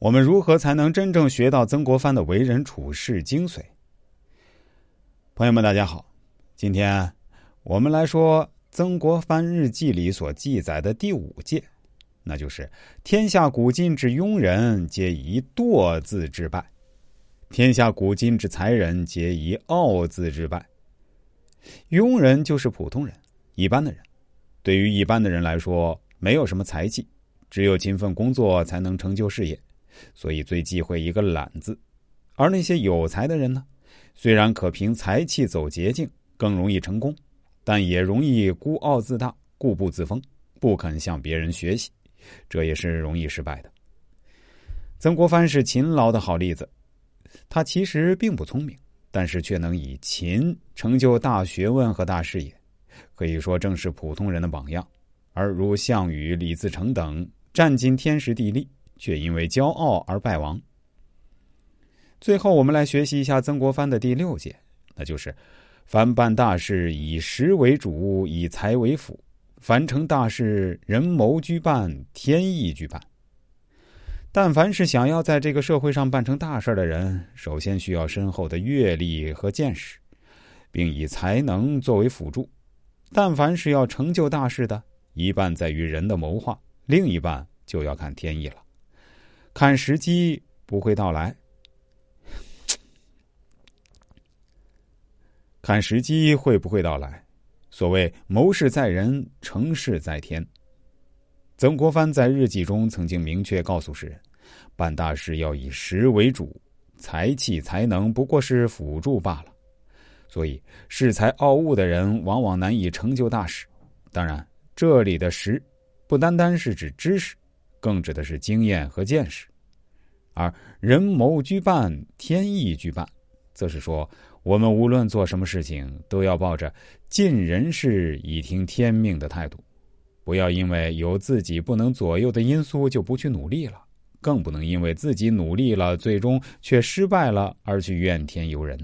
我们如何才能真正学到曾国藩的为人处事精髓？朋友们，大家好，今天我们来说曾国藩日记里所记载的第五戒，那就是“天下古今之庸人，皆以惰字之败；天下古今之才人，皆以傲字之败。”庸人就是普通人，一般的人。对于一般的人来说，没有什么才气，只有勤奋工作才能成就事业。所以最忌讳一个懒字，而那些有才的人呢，虽然可凭才气走捷径，更容易成功，但也容易孤傲自大、固步自封，不肯向别人学习，这也是容易失败的。曾国藩是勤劳的好例子，他其实并不聪明，但是却能以勤成就大学问和大事业，可以说正是普通人的榜样。而如项羽、李自成等，占尽天时地利。却因为骄傲而败亡。最后，我们来学习一下曾国藩的第六戒，那就是：凡办大事，以实为主，以财为辅；凡成大事，人谋居办，天意居办。但凡是想要在这个社会上办成大事的人，首先需要深厚的阅历和见识，并以才能作为辅助。但凡是要成就大事的，一半在于人的谋划，另一半就要看天意了。看时机不会到来，看时机会不会到来？所谓谋事在人，成事在天。曾国藩在日记中曾经明确告诉世人：办大事要以实为主，才气才能不过是辅助罢了。所以恃才傲物的人往往难以成就大事。当然，这里的“实”不单单是指知识。更指的是经验和见识，而人谋居半，天意居半，则是说我们无论做什么事情，都要抱着尽人事以听天命的态度，不要因为有自己不能左右的因素就不去努力了，更不能因为自己努力了，最终却失败了而去怨天尤人。